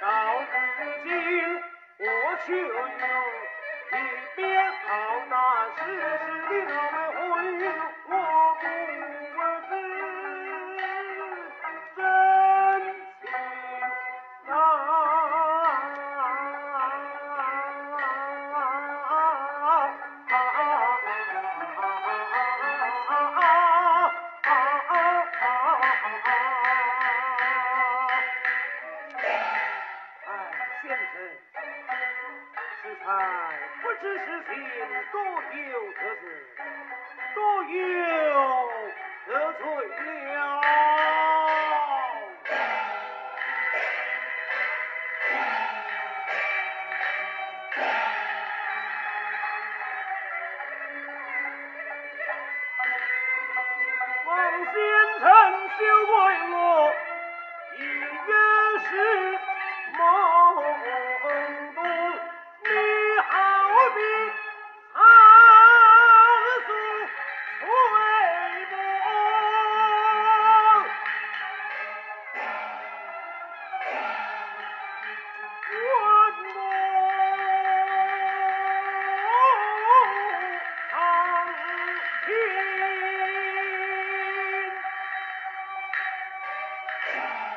到如今我求用你别好大事实的脑回我不不知是情，多有得罪，多有得罪了。王先生休怪我，一月是懵 Yeah.